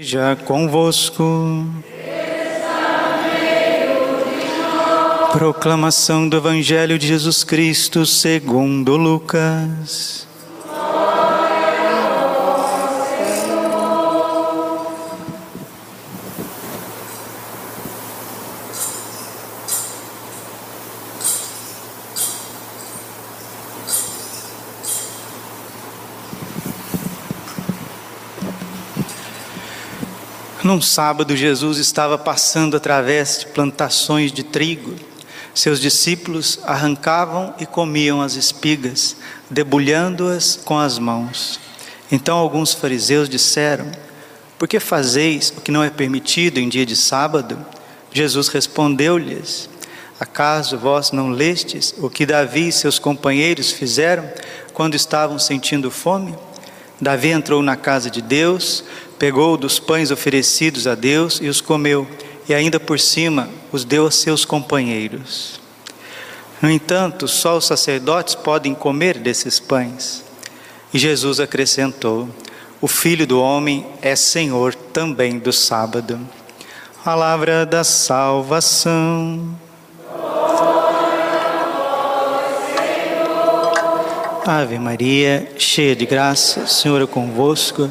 Já convosco. Proclamação do Evangelho de Jesus Cristo segundo Lucas. Num sábado, Jesus estava passando através de plantações de trigo. Seus discípulos arrancavam e comiam as espigas, debulhando-as com as mãos. Então alguns fariseus disseram: Por que fazeis o que não é permitido em dia de sábado? Jesus respondeu-lhes: Acaso vós não lestes o que Davi e seus companheiros fizeram quando estavam sentindo fome? Davi entrou na casa de Deus, pegou dos pães oferecidos a Deus e os comeu, e ainda por cima os deu a seus companheiros. No entanto, só os sacerdotes podem comer desses pães. E Jesus acrescentou: O filho do homem é senhor também do sábado. Palavra da salvação. Ave Maria, cheia de graça, Senhor é convosco.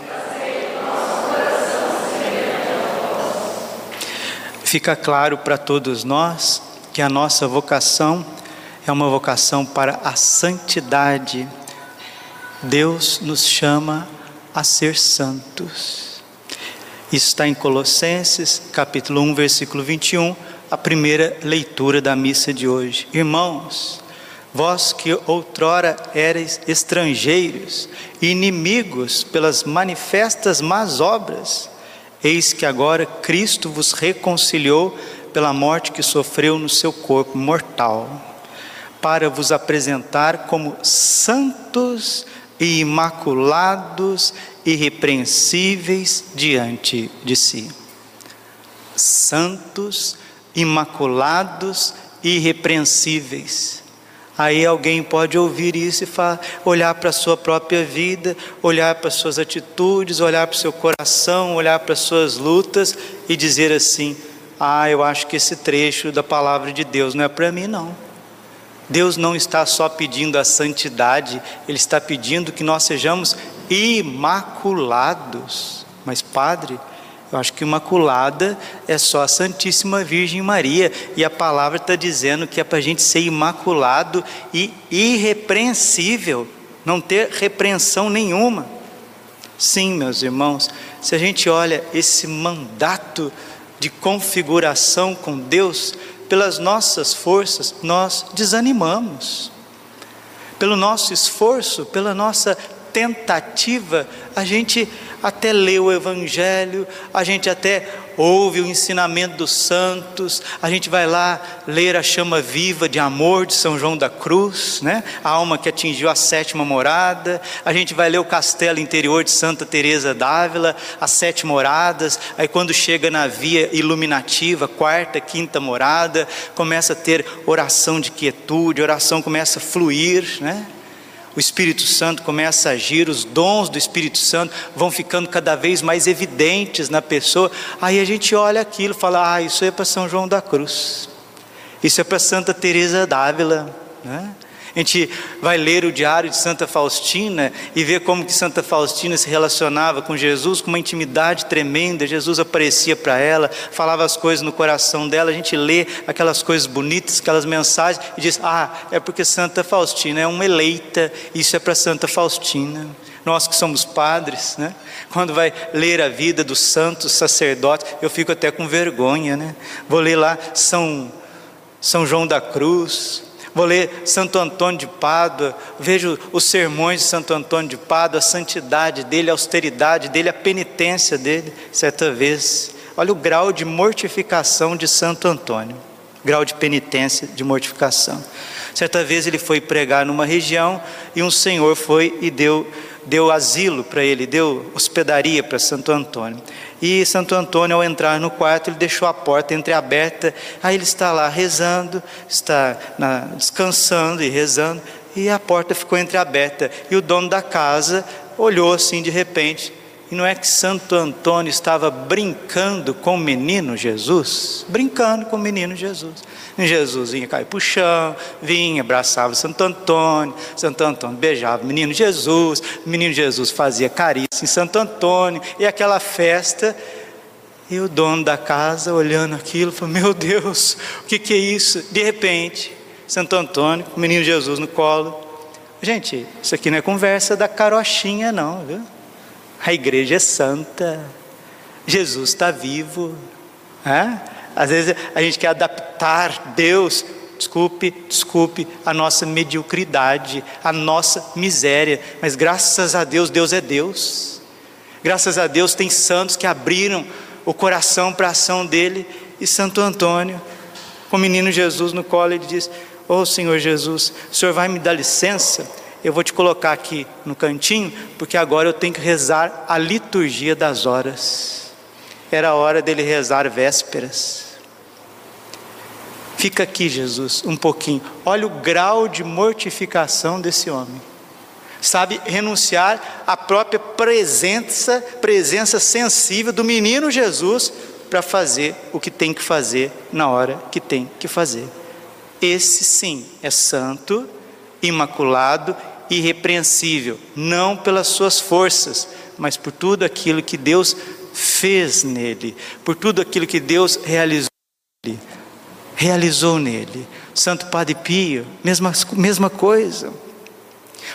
fica claro para todos nós que a nossa vocação é uma vocação para a santidade. Deus nos chama a ser santos. Isso está em Colossenses, capítulo 1, versículo 21, a primeira leitura da missa de hoje. Irmãos, vós que outrora erais estrangeiros inimigos pelas manifestas más obras, Eis que agora Cristo vos reconciliou pela morte que sofreu no seu corpo mortal, para vos apresentar como santos e imaculados, irrepreensíveis diante de si. Santos, imaculados, irrepreensíveis. Aí alguém pode ouvir isso e falar, olhar para a sua própria vida, olhar para as suas atitudes, olhar para o seu coração, olhar para as suas lutas e dizer assim: Ah, eu acho que esse trecho da palavra de Deus não é para mim, não. Deus não está só pedindo a santidade, Ele está pedindo que nós sejamos imaculados. Mas, Padre, eu acho que imaculada é só a Santíssima Virgem Maria, e a palavra está dizendo que é para a gente ser imaculado e irrepreensível, não ter repreensão nenhuma. Sim, meus irmãos, se a gente olha esse mandato de configuração com Deus, pelas nossas forças, nós desanimamos. Pelo nosso esforço, pela nossa tentativa, a gente até lê o Evangelho, a gente até ouve o ensinamento dos santos, a gente vai lá ler a chama viva de amor de São João da Cruz, né? a alma que atingiu a sétima morada, a gente vai ler o castelo interior de Santa Teresa d'Ávila, as sete moradas, aí quando chega na via iluminativa, quarta, quinta morada, começa a ter oração de quietude, oração começa a fluir, né? O Espírito Santo começa a agir, os dons do Espírito Santo vão ficando cada vez mais evidentes na pessoa. Aí a gente olha aquilo e fala: ah, isso é para São João da Cruz, isso é para Santa Teresa d'Ávila, né? A gente vai ler o diário de Santa Faustina e ver como que Santa Faustina se relacionava com Jesus com uma intimidade tremenda. Jesus aparecia para ela, falava as coisas no coração dela. A gente lê aquelas coisas bonitas, aquelas mensagens e diz: "Ah, é porque Santa Faustina é uma eleita. Isso é para Santa Faustina." Nós que somos padres, né? Quando vai ler a vida dos santos sacerdotes, eu fico até com vergonha, né? Vou ler lá São São João da Cruz, Vou ler Santo Antônio de Pádua, vejo os sermões de Santo Antônio de Pádua, a santidade dele, a austeridade dele, a penitência dele, certa vez. Olha o grau de mortificação de Santo Antônio, grau de penitência, de mortificação. Certa vez ele foi pregar numa região e um senhor foi e deu deu asilo para ele, deu hospedaria para Santo Antônio. E Santo Antônio, ao entrar no quarto, ele deixou a porta entreaberta. Aí ele está lá rezando, está na, descansando e rezando, e a porta ficou entreaberta. E o dono da casa olhou assim de repente. E não é que Santo Antônio estava brincando com o menino Jesus? Brincando com o menino Jesus. E Jesus vinha cair para o chão, vinha, abraçava Santo Antônio, Santo Antônio beijava o menino Jesus, o menino Jesus fazia carícia em Santo Antônio, e aquela festa. E o dono da casa, olhando aquilo, falou: Meu Deus, o que, que é isso? De repente, Santo Antônio, o menino Jesus no colo. Gente, isso aqui não é conversa da carochinha, não, viu? A igreja é santa, Jesus está vivo. É? Às vezes a gente quer adaptar Deus, desculpe, desculpe, a nossa mediocridade, a nossa miséria, mas graças a Deus, Deus é Deus. Graças a Deus tem santos que abriram o coração para a ação dele, e Santo Antônio, com o menino Jesus no colo, ele diz: Ô oh, Senhor Jesus, o Senhor vai me dar licença? Eu vou te colocar aqui no cantinho, porque agora eu tenho que rezar a liturgia das horas. Era a hora dele rezar vésperas. Fica aqui, Jesus, um pouquinho. Olha o grau de mortificação desse homem. Sabe, renunciar à própria presença, presença sensível do menino Jesus para fazer o que tem que fazer na hora que tem que fazer. Esse sim é santo, imaculado irrepreensível, não pelas suas forças, mas por tudo aquilo que Deus fez nele, por tudo aquilo que Deus realizou nele. Realizou nele. Santo Padre Pio, mesma, mesma coisa.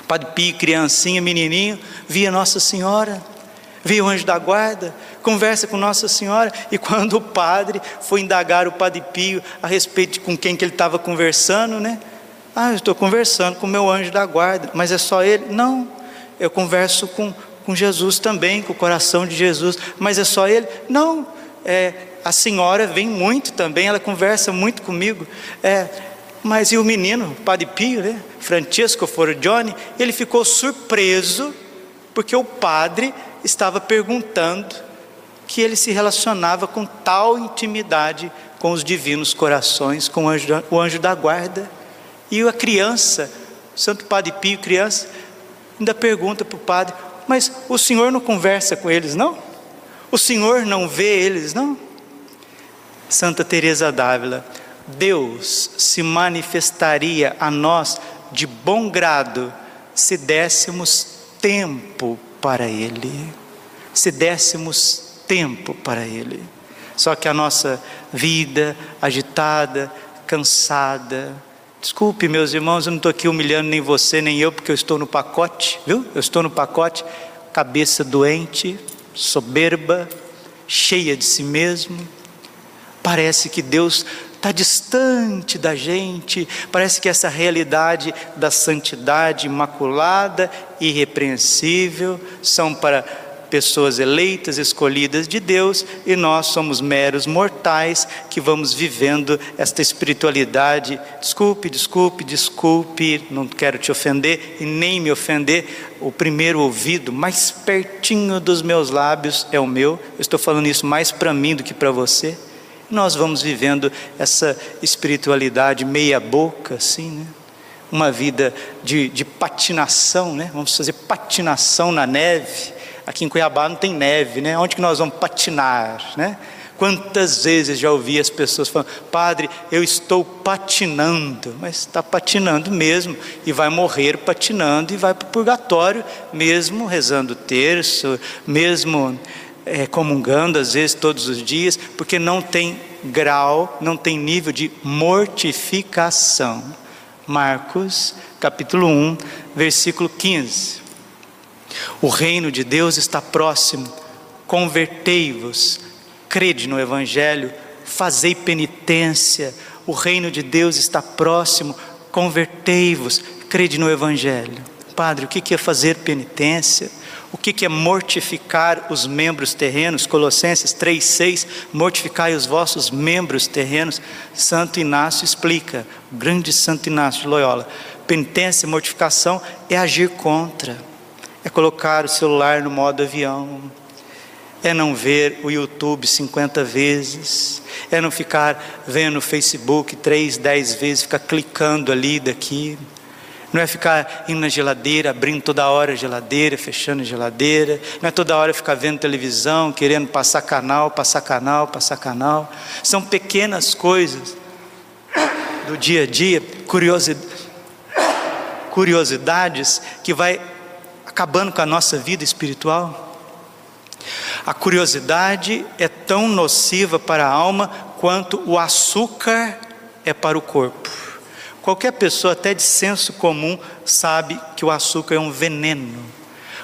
Padre Pio, criancinha, menininho, via Nossa Senhora, via o anjo da guarda, conversa com Nossa Senhora, e quando o padre foi indagar o Padre Pio a respeito de com quem que ele estava conversando, né? Ah, eu estou conversando com o meu anjo da guarda, mas é só ele? Não, eu converso com, com Jesus também, com o coração de Jesus, mas é só ele? Não, é, a senhora vem muito também, ela conversa muito comigo. É, mas e o menino, o Padre Pio, né? Francisco Johnny, ele ficou surpreso porque o padre estava perguntando que ele se relacionava com tal intimidade com os divinos corações, com o anjo, o anjo da guarda. E a criança, Santo Padre Pio, criança, ainda pergunta para o padre: Mas o senhor não conversa com eles, não? O senhor não vê eles, não? Santa Teresa d'Ávila, Deus se manifestaria a nós de bom grado se dessemos tempo para Ele, se dessemos tempo para Ele. Só que a nossa vida agitada, cansada, Desculpe, meus irmãos, eu não estou aqui humilhando nem você, nem eu, porque eu estou no pacote, viu? Eu estou no pacote, cabeça doente, soberba, cheia de si mesmo. Parece que Deus está distante da gente, parece que essa realidade da santidade imaculada, irrepreensível, são para pessoas eleitas, escolhidas de Deus, e nós somos meros mortais que vamos vivendo esta espiritualidade. Desculpe, desculpe, desculpe, não quero te ofender e nem me ofender. O primeiro ouvido mais pertinho dos meus lábios é o meu. Eu estou falando isso mais para mim do que para você. Nós vamos vivendo essa espiritualidade meia boca, assim, né? Uma vida de, de patinação, né? Vamos fazer patinação na neve Aqui em Cuiabá não tem neve, né? Onde que nós vamos patinar, né? Quantas vezes já ouvi as pessoas falando, Padre, eu estou patinando, mas está patinando mesmo, e vai morrer patinando, e vai para o purgatório, mesmo rezando o terço, mesmo é, comungando, às vezes todos os dias, porque não tem grau, não tem nível de mortificação. Marcos, capítulo 1, versículo 15. O reino de Deus está próximo. Convertei-vos, crede no Evangelho, fazei penitência. O reino de Deus está próximo. convertei-vos, crede no Evangelho. Padre, o que é fazer penitência? O que é mortificar os membros terrenos? Colossenses 3,6: Mortificai os vossos membros terrenos. Santo Inácio explica, o grande Santo Inácio de Loyola. Penitência, mortificação é agir contra, é colocar o celular no modo avião, é não ver o YouTube 50 vezes, é não ficar vendo o Facebook 3, 10 vezes, ficar clicando ali daqui, não é ficar indo na geladeira, abrindo toda hora a geladeira, fechando a geladeira, não é toda hora ficar vendo televisão, querendo passar canal, passar canal, passar canal. São pequenas coisas do dia a dia, curiosidades que vai acabando com a nossa vida espiritual. A curiosidade é tão nociva para a alma quanto o açúcar é para o corpo. Qualquer pessoa, até de senso comum, sabe que o açúcar é um veneno.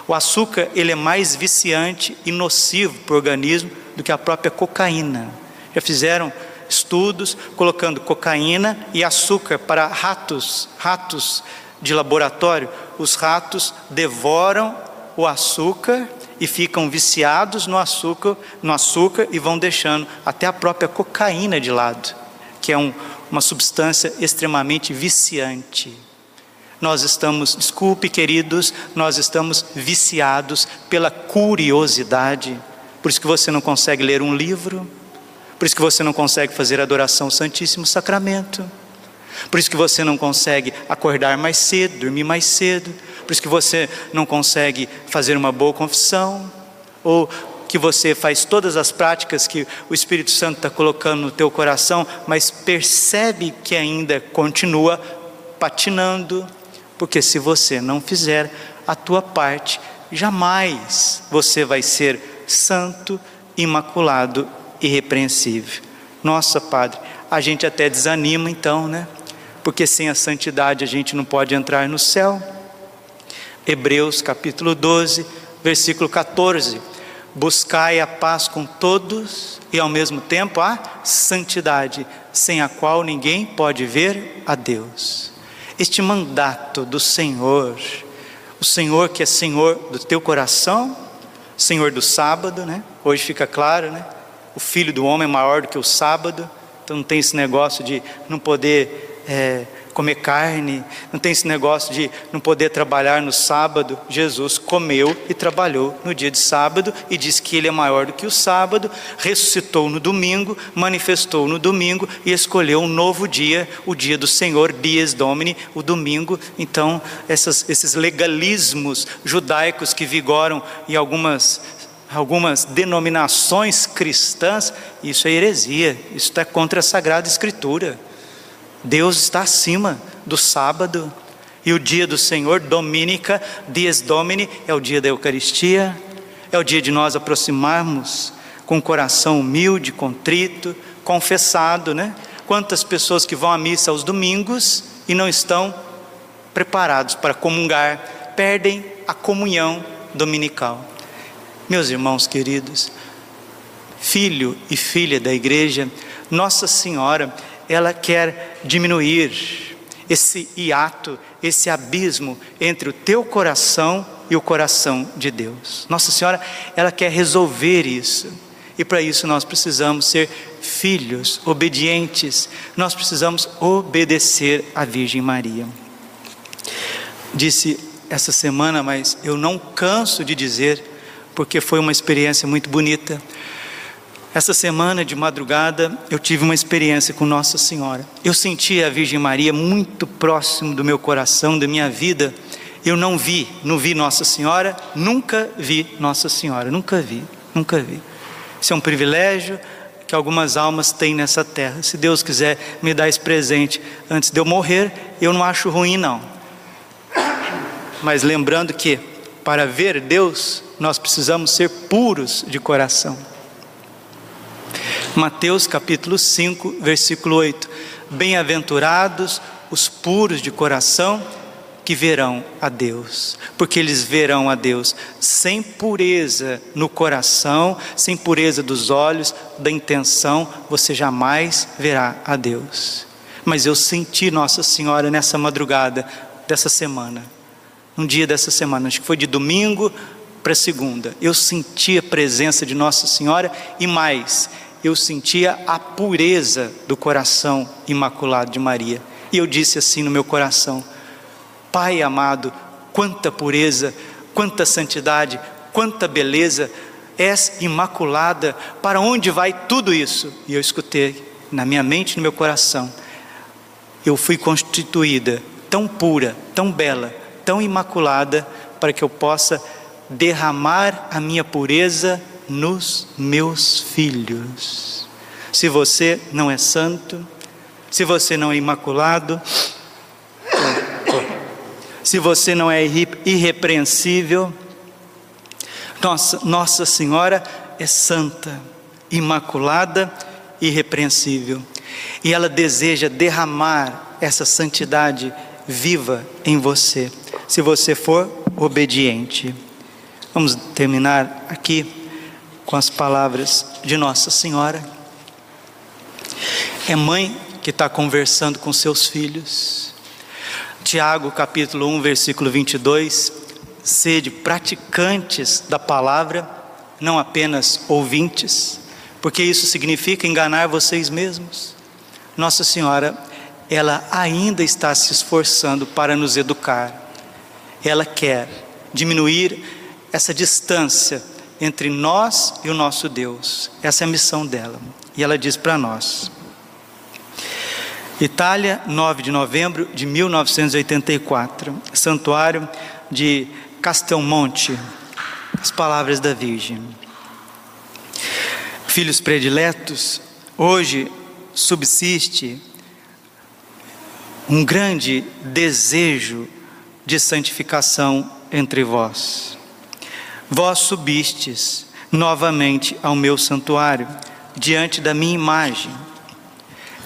O açúcar ele é mais viciante e nocivo para o organismo do que a própria cocaína. Já fizeram estudos colocando cocaína e açúcar para ratos, ratos de laboratório. Os ratos devoram o açúcar e ficam viciados no açúcar, no açúcar e vão deixando até a própria cocaína de lado, que é um, uma substância extremamente viciante. Nós estamos, desculpe queridos, nós estamos viciados pela curiosidade. Por isso que você não consegue ler um livro, por isso que você não consegue fazer adoração ao Santíssimo Sacramento. Por isso que você não consegue acordar mais cedo, dormir mais cedo, por isso que você não consegue fazer uma boa confissão, ou que você faz todas as práticas que o Espírito Santo está colocando no teu coração, mas percebe que ainda continua patinando, porque se você não fizer a tua parte, jamais você vai ser santo, imaculado, irrepreensível. Nossa, Padre, a gente até desanima então, né? Porque sem a santidade a gente não pode entrar no céu. Hebreus capítulo 12, versículo 14. Buscai a paz com todos e ao mesmo tempo a santidade, sem a qual ninguém pode ver a Deus. Este mandato do Senhor, o Senhor que é Senhor do teu coração, Senhor do sábado, né? Hoje fica claro, né? O filho do homem é maior do que o sábado, então não tem esse negócio de não poder é, comer carne, não tem esse negócio de não poder trabalhar no sábado. Jesus comeu e trabalhou no dia de sábado e diz que ele é maior do que o sábado, ressuscitou no domingo, manifestou no domingo e escolheu um novo dia, o dia do Senhor, dies domini, o domingo. Então, essas, esses legalismos judaicos que vigoram em algumas algumas denominações cristãs, isso é heresia, isso está contra a Sagrada Escritura. Deus está acima do sábado. E o dia do Senhor, Dominica, Dies Domini, é o dia da Eucaristia, é o dia de nós aproximarmos com o coração humilde, contrito, confessado, né? Quantas pessoas que vão à missa aos domingos e não estão preparados para comungar, perdem a comunhão dominical. Meus irmãos queridos, filho e filha da igreja, Nossa Senhora, ela quer diminuir esse hiato, esse abismo entre o teu coração e o coração de Deus. Nossa Senhora, ela quer resolver isso. E para isso nós precisamos ser filhos obedientes, nós precisamos obedecer à Virgem Maria. Disse essa semana, mas eu não canso de dizer, porque foi uma experiência muito bonita. Essa semana de madrugada eu tive uma experiência com Nossa Senhora. Eu senti a Virgem Maria muito próximo do meu coração, da minha vida. Eu não vi, não vi Nossa Senhora, nunca vi Nossa Senhora, nunca vi, nunca vi. Isso é um privilégio que algumas almas têm nessa terra. Se Deus quiser me dar esse presente antes de eu morrer, eu não acho ruim não. Mas lembrando que para ver Deus, nós precisamos ser puros de coração. Mateus capítulo 5, versículo 8: Bem-aventurados os puros de coração, que verão a Deus, porque eles verão a Deus sem pureza no coração, sem pureza dos olhos, da intenção, você jamais verá a Deus. mas eu senti Nossa Senhora nessa madrugada dessa semana, um dia dessa semana, acho que foi de domingo para segunda. Eu senti a presença de Nossa Senhora e mais, eu sentia a pureza do coração imaculado de Maria. E eu disse assim no meu coração: Pai amado, quanta pureza, quanta santidade, quanta beleza, és imaculada, para onde vai tudo isso? E eu escutei na minha mente, no meu coração, eu fui constituída tão pura, tão bela, tão imaculada, para que eu possa derramar a minha pureza nos meus filhos. Se você não é santo, se você não é imaculado, se você não é irrepreensível, nossa, Nossa Senhora é santa, imaculada, irrepreensível, e ela deseja derramar essa santidade viva em você, se você for obediente. Vamos terminar aqui com as palavras de Nossa Senhora. É mãe que está conversando com seus filhos. Tiago capítulo 1, versículo 22. Sede praticantes da palavra, não apenas ouvintes, porque isso significa enganar vocês mesmos. Nossa Senhora, ela ainda está se esforçando para nos educar. Ela quer diminuir essa distância entre nós e o nosso Deus. Essa é a missão dela. E ela diz para nós. Itália, 9 de novembro de 1984, santuário de Castelmonte, as palavras da Virgem. Filhos prediletos, hoje subsiste um grande desejo de santificação entre vós. Vós subistes novamente ao meu santuário, diante da minha imagem.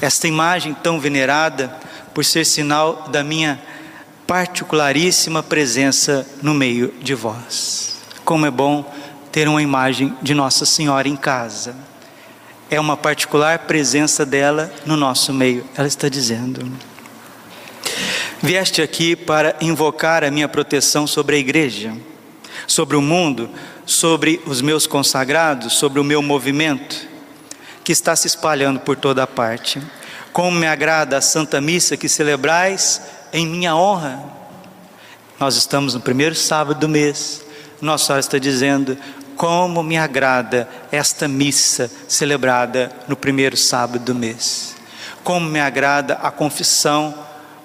Esta imagem tão venerada, por ser sinal da minha particularíssima presença no meio de vós. Como é bom ter uma imagem de Nossa Senhora em casa. É uma particular presença dela no nosso meio. Ela está dizendo: Vieste aqui para invocar a minha proteção sobre a igreja sobre o mundo, sobre os meus consagrados, sobre o meu movimento, que está se espalhando por toda a parte. Como me agrada a Santa Missa que celebrais em minha honra. Nós estamos no primeiro sábado do mês. Nossa Senhora está dizendo: como me agrada esta missa celebrada no primeiro sábado do mês. Como me agrada a confissão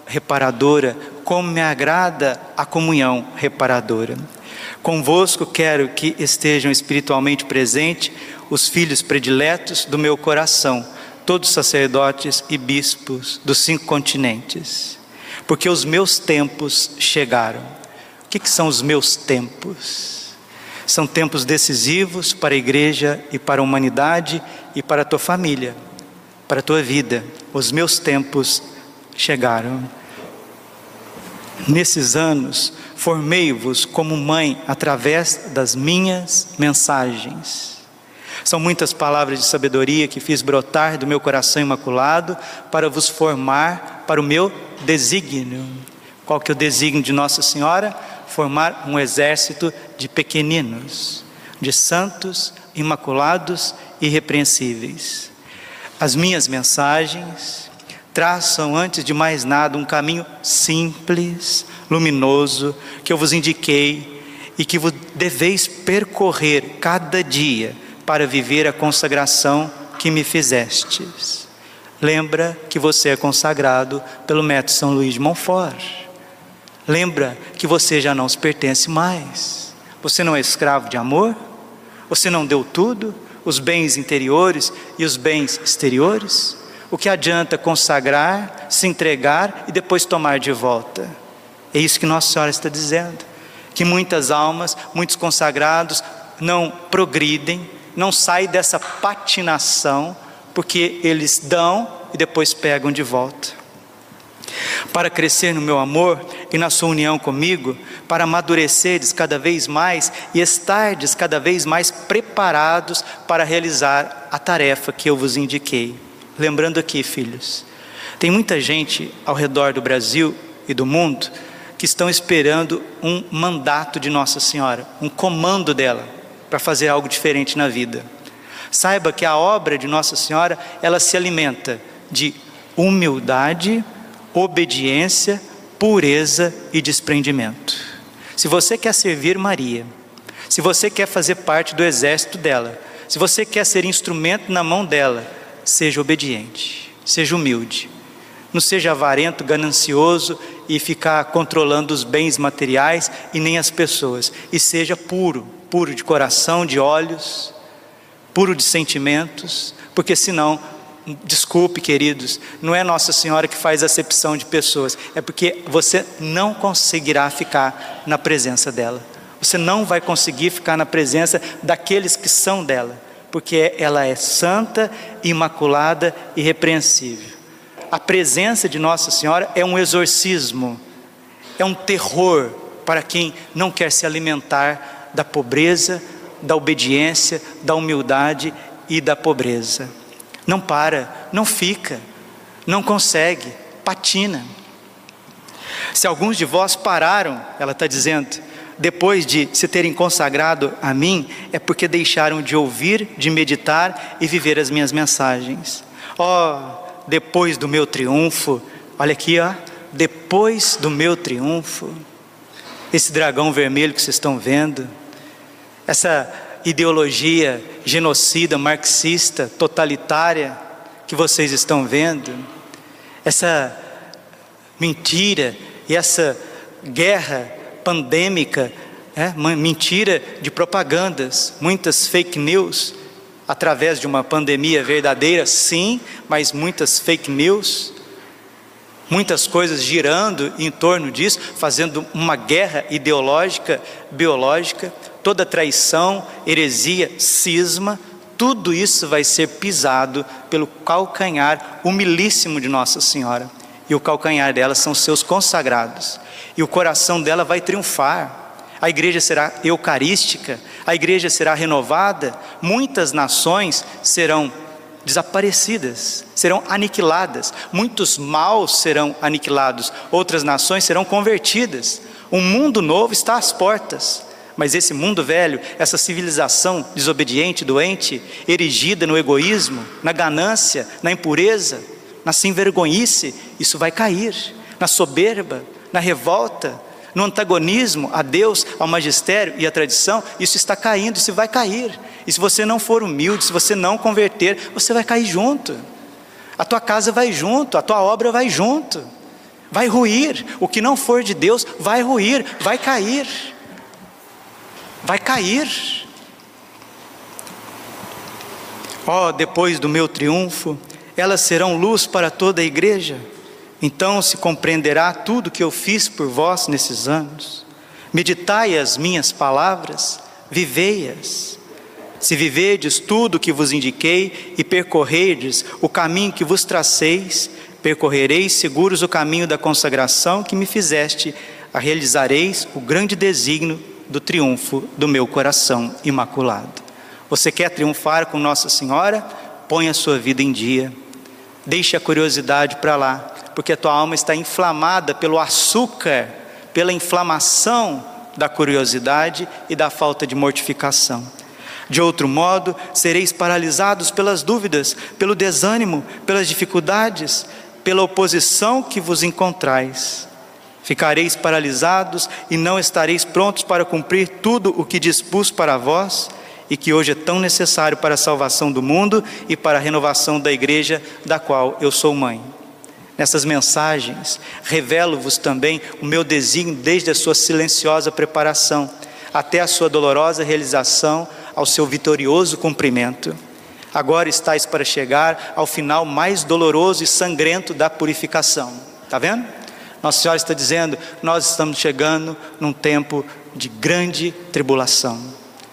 reparadora, como me agrada a comunhão reparadora. Convosco quero que estejam espiritualmente presentes os filhos prediletos do meu coração, todos sacerdotes e bispos dos cinco continentes, porque os meus tempos chegaram. O que, que são os meus tempos? São tempos decisivos para a igreja e para a humanidade e para a tua família, para a tua vida. Os meus tempos chegaram. Nesses anos, formei-vos como mãe através das minhas mensagens. São muitas palavras de sabedoria que fiz brotar do meu coração imaculado para vos formar para o meu desígnio. Qual que é o desígnio de Nossa Senhora? Formar um exército de pequeninos, de santos, imaculados e irrepreensíveis. As minhas mensagens traçam antes de mais nada um caminho simples, luminoso que eu vos indiquei e que vos deveis percorrer cada dia para viver a consagração que me fizestes. Lembra que você é consagrado pelo método São Luís de Montfort. Lembra que você já não se pertence mais. Você não é escravo de amor? Você não deu tudo, os bens interiores e os bens exteriores? O que adianta consagrar, se entregar e depois tomar de volta? É isso que Nossa Senhora está dizendo. Que muitas almas, muitos consagrados não progridem, não saem dessa patinação, porque eles dão e depois pegam de volta. Para crescer no meu amor e na sua união comigo, para amadureceres cada vez mais e estardes cada vez mais preparados para realizar a tarefa que eu vos indiquei. Lembrando aqui, filhos, Tem muita gente ao redor do Brasil e do mundo que estão esperando um mandato de Nossa Senhora, um comando dela para fazer algo diferente na vida. Saiba que a obra de Nossa Senhora, ela se alimenta de humildade, obediência, pureza e desprendimento. Se você quer servir Maria, se você quer fazer parte do exército dela, se você quer ser instrumento na mão dela, seja obediente, seja humilde. Não seja avarento, ganancioso e ficar controlando os bens materiais e nem as pessoas. E seja puro, puro de coração, de olhos, puro de sentimentos, porque senão Desculpe, queridos, não é Nossa Senhora que faz acepção de pessoas, é porque você não conseguirá ficar na presença dela. Você não vai conseguir ficar na presença daqueles que são dela, porque ela é santa, imaculada e repreensível. A presença de Nossa Senhora é um exorcismo, é um terror para quem não quer se alimentar da pobreza, da obediência, da humildade e da pobreza. Não para, não fica, não consegue, patina. Se alguns de vós pararam, ela está dizendo, depois de se terem consagrado a mim, é porque deixaram de ouvir, de meditar e viver as minhas mensagens. Oh, depois do meu triunfo, olha aqui, ó, depois do meu triunfo, esse dragão vermelho que vocês estão vendo, essa ideologia genocida, marxista, totalitária que vocês estão vendo, essa mentira e essa guerra pandêmica, é, uma mentira de propagandas, muitas fake news, através de uma pandemia verdadeira, sim, mas muitas fake news, muitas coisas girando em torno disso, fazendo uma guerra ideológica, biológica, toda traição, heresia, cisma, tudo isso vai ser pisado pelo calcanhar humilíssimo de Nossa Senhora. E o calcanhar dela são seus consagrados. E o coração dela vai triunfar. A igreja será eucarística, a igreja será renovada, muitas nações serão desaparecidas, serão aniquiladas, muitos maus serão aniquilados, outras nações serão convertidas. Um mundo novo está às portas. Mas esse mundo velho, essa civilização desobediente, doente, erigida no egoísmo, na ganância, na impureza, na sem-vergonhice, isso vai cair. Na soberba, na revolta, no antagonismo a Deus, ao magistério e à tradição, isso está caindo, isso vai cair. E se você não for humilde, se você não converter, você vai cair junto. A tua casa vai junto, a tua obra vai junto. Vai ruir. O que não for de Deus vai ruir, vai cair vai cair. Ó, oh, depois do meu triunfo, elas serão luz para toda a igreja. Então se compreenderá tudo que eu fiz por vós nesses anos. Meditai as minhas palavras, vivei-as. Se viverdes tudo o que vos indiquei e percorrerdes o caminho que vos traceis, percorrereis seguros o caminho da consagração que me fizeste, a realizareis o grande desígnio do triunfo do meu coração imaculado. Você quer triunfar com Nossa Senhora? Põe a sua vida em dia. Deixe a curiosidade para lá, porque a tua alma está inflamada pelo açúcar, pela inflamação da curiosidade e da falta de mortificação. De outro modo, sereis paralisados pelas dúvidas, pelo desânimo, pelas dificuldades, pela oposição que vos encontrais. Ficareis paralisados e não estareis prontos para cumprir tudo o que dispus para vós e que hoje é tão necessário para a salvação do mundo e para a renovação da igreja da qual eu sou mãe. Nessas mensagens, revelo-vos também o meu desígnio desde a sua silenciosa preparação até a sua dolorosa realização, ao seu vitorioso cumprimento. Agora estáis para chegar ao final mais doloroso e sangrento da purificação. Está vendo? Nossa Senhora está dizendo: nós estamos chegando num tempo de grande tribulação,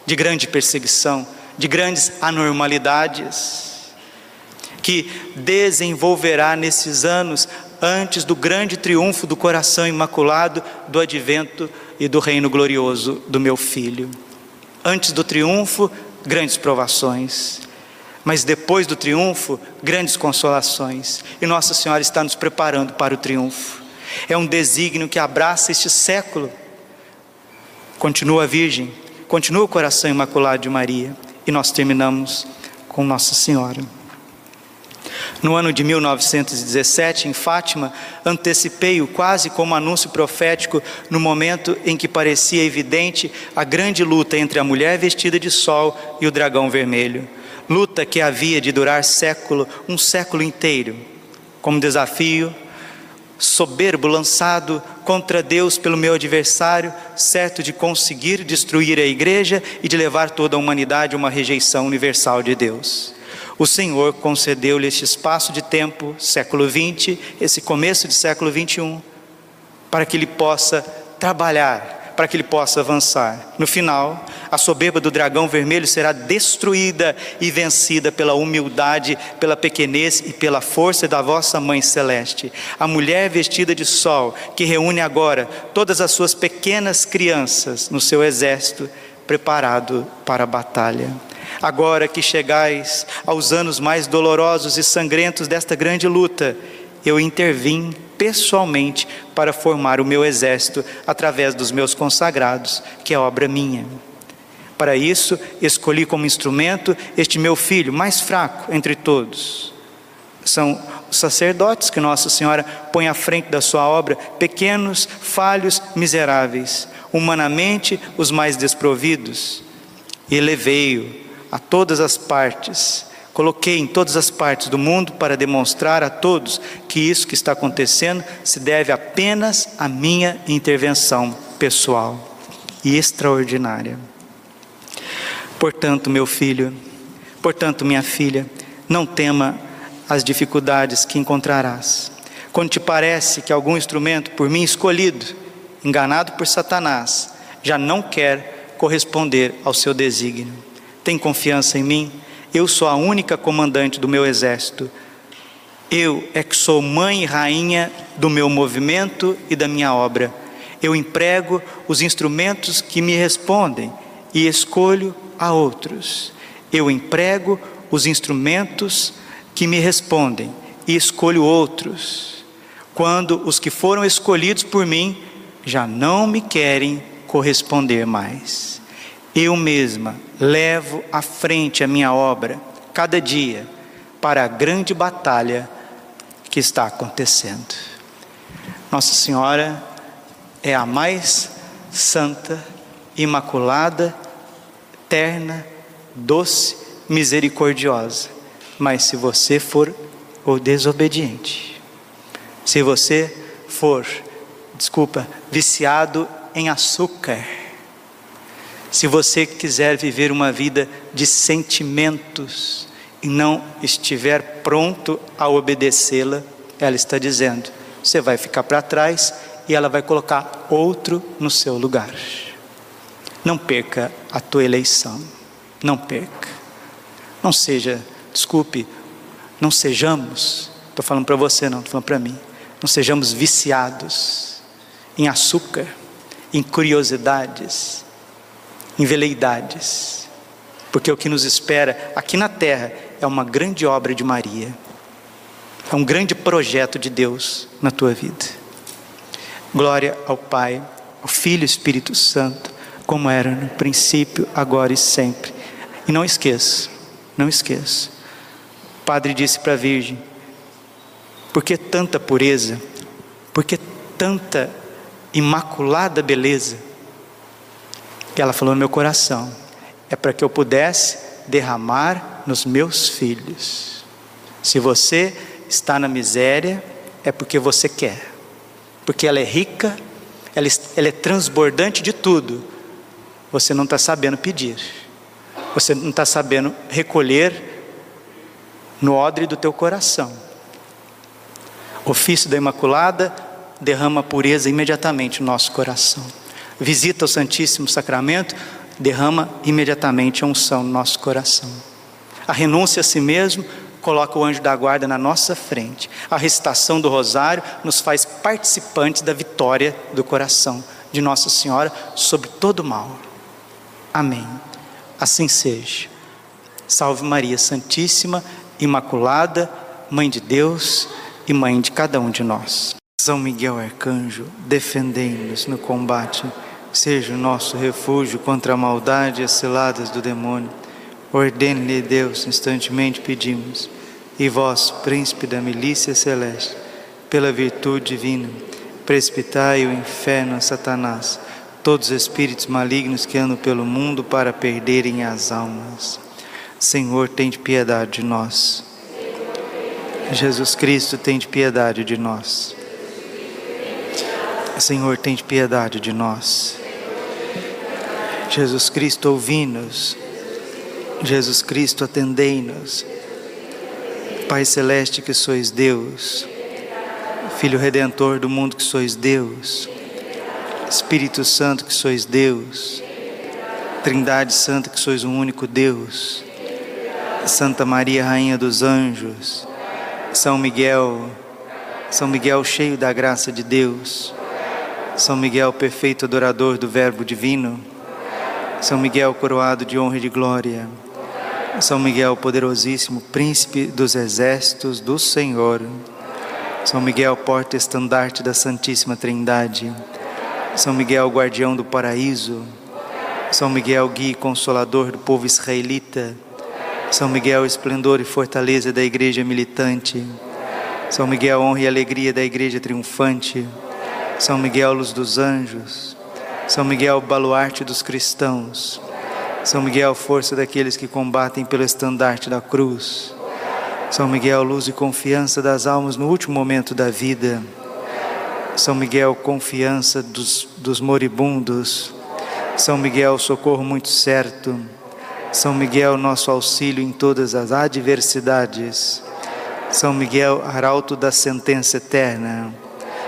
de grande perseguição, de grandes anormalidades, que desenvolverá nesses anos antes do grande triunfo do coração imaculado do advento e do reino glorioso do meu filho. Antes do triunfo, grandes provações. Mas depois do triunfo, grandes consolações. E Nossa Senhora está nos preparando para o triunfo. É um desígnio que abraça este século. Continua virgem, continua o coração imaculado de Maria. E nós terminamos com Nossa Senhora. No ano de 1917, em Fátima, antecipei-o quase como anúncio profético no momento em que parecia evidente a grande luta entre a mulher vestida de sol e o dragão vermelho. Luta que havia de durar século, um século inteiro. Como desafio, soberbo lançado contra Deus pelo meu adversário, certo de conseguir destruir a igreja e de levar toda a humanidade a uma rejeição universal de Deus. O Senhor concedeu-lhe este espaço de tempo, século 20, esse começo de século 21, para que ele possa trabalhar, para que ele possa avançar. No final, a soberba do dragão vermelho será destruída e vencida pela humildade, pela pequenez e pela força da vossa mãe celeste. A mulher vestida de sol, que reúne agora todas as suas pequenas crianças no seu exército, preparado para a batalha. Agora que chegais aos anos mais dolorosos e sangrentos desta grande luta, eu intervim pessoalmente para formar o meu exército através dos meus consagrados, que é obra minha. Para isso, escolhi como instrumento este meu filho, mais fraco entre todos. São os sacerdotes que Nossa Senhora põe à frente da sua obra, pequenos, falhos, miseráveis, humanamente os mais desprovidos. Elevei-o a todas as partes. Coloquei em todas as partes do mundo para demonstrar a todos que isso que está acontecendo se deve apenas à minha intervenção pessoal e extraordinária. Portanto, meu filho, portanto, minha filha, não tema as dificuldades que encontrarás. Quando te parece que algum instrumento por mim escolhido, enganado por Satanás, já não quer corresponder ao seu desígnio tem confiança em mim? Eu sou a única comandante do meu exército. Eu é que sou mãe e rainha do meu movimento e da minha obra. Eu emprego os instrumentos que me respondem e escolho a outros. Eu emprego os instrumentos que me respondem e escolho outros. Quando os que foram escolhidos por mim já não me querem corresponder mais. Eu mesma levo à frente a minha obra, cada dia, para a grande batalha que está acontecendo. Nossa Senhora é a mais santa, imaculada, terna, doce, misericordiosa. Mas se você for o desobediente, se você for, desculpa, viciado em açúcar, se você quiser viver uma vida de sentimentos e não estiver pronto a obedecê-la, ela está dizendo: você vai ficar para trás e ela vai colocar outro no seu lugar. Não perca a tua eleição. Não perca. Não seja, desculpe, não sejamos, estou falando para você, não, estou falando para mim. Não sejamos viciados em açúcar, em curiosidades, em veleidades, porque o que nos espera aqui na terra é uma grande obra de Maria, é um grande projeto de Deus na tua vida. Glória ao Pai, ao Filho e Espírito Santo, como era no princípio, agora e sempre. E não esqueça, não esqueça. O padre disse para a Virgem: por que tanta pureza? Por que tanta imaculada beleza? Que ela falou no meu coração, é para que eu pudesse derramar nos meus filhos. Se você está na miséria, é porque você quer, porque ela é rica, ela, ela é transbordante de tudo. Você não está sabendo pedir, você não está sabendo recolher no odre do teu coração. Ofício da Imaculada derrama pureza imediatamente no nosso coração visita o Santíssimo Sacramento, derrama imediatamente a unção no nosso coração. A renúncia a si mesmo coloca o anjo da guarda na nossa frente. A recitação do rosário nos faz participantes da vitória do coração de Nossa Senhora sobre todo mal. Amém. Assim seja. Salve Maria Santíssima, Imaculada, Mãe de Deus e Mãe de cada um de nós. São Miguel Arcanjo, defendei-nos no combate, seja o nosso refúgio contra a maldade e as ciladas do demônio. Ordene-lhe Deus, instantemente pedimos, e vós, príncipe da milícia celeste, pela virtude divina, precipitai o inferno a Satanás, todos os espíritos malignos que andam pelo mundo para perderem as almas. Senhor, tem de piedade de nós. Jesus Cristo, tem de piedade de nós. Senhor, tem de piedade de nós. Jesus Cristo, ouvi-nos. Jesus Cristo, atendei-nos. Pai Celeste, que sois Deus. Filho Redentor do mundo, que sois Deus. Espírito Santo, que sois Deus. Trindade Santa, que sois um único Deus. Santa Maria, Rainha dos Anjos, São Miguel, São Miguel cheio da graça de Deus, São Miguel perfeito adorador do Verbo Divino, São Miguel coroado de honra e de glória, São Miguel poderosíssimo, príncipe dos exércitos do Senhor, São Miguel porta-estandarte da Santíssima Trindade, São Miguel guardião do paraíso, São Miguel guia e consolador do povo israelita, são Miguel, esplendor e fortaleza da igreja militante. São Miguel, honra e alegria da igreja triunfante. São Miguel, luz dos anjos. São Miguel, baluarte dos cristãos. São Miguel, força daqueles que combatem pelo estandarte da cruz. São Miguel, luz e confiança das almas no último momento da vida. São Miguel, confiança dos, dos moribundos. São Miguel, socorro muito certo. São Miguel, nosso auxílio em todas as adversidades. São Miguel, arauto da sentença eterna.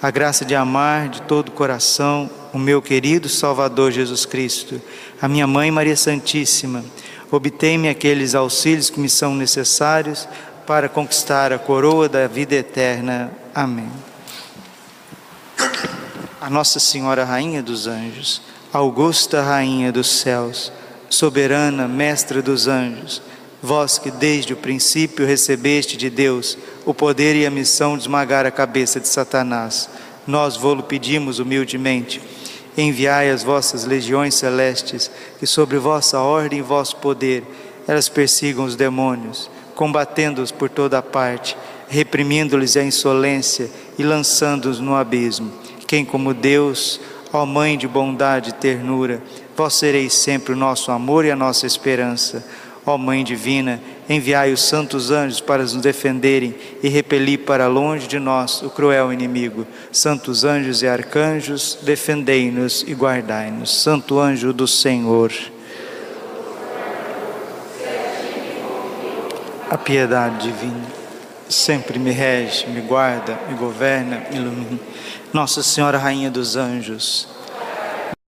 a graça de amar de todo o coração o meu querido Salvador Jesus Cristo, a minha mãe Maria Santíssima. Obtém-me aqueles auxílios que me são necessários para conquistar a coroa da vida eterna. Amém. A Nossa Senhora Rainha dos Anjos, Augusta Rainha dos Céus, soberana Mestra dos Anjos, vós que desde o princípio recebeste de Deus o poder e a missão de esmagar a cabeça de Satanás, nós vô-lo pedimos humildemente. Enviai as vossas legiões celestes, que sobre vossa ordem e vosso poder elas persigam os demônios, combatendo-os por toda parte, reprimindo-lhes a insolência e lançando-os no abismo. Quem como Deus, ó Mãe de bondade e ternura, vós sereis sempre o nosso amor e a nossa esperança Ó Mãe Divina, enviai os santos anjos para nos defenderem e repelir para longe de nós o cruel inimigo. Santos anjos e arcanjos, defendei-nos e guardai-nos. Santo anjo do Senhor. A piedade divina sempre me rege, me guarda, me governa, me ilumina. Nossa Senhora, Rainha dos Anjos,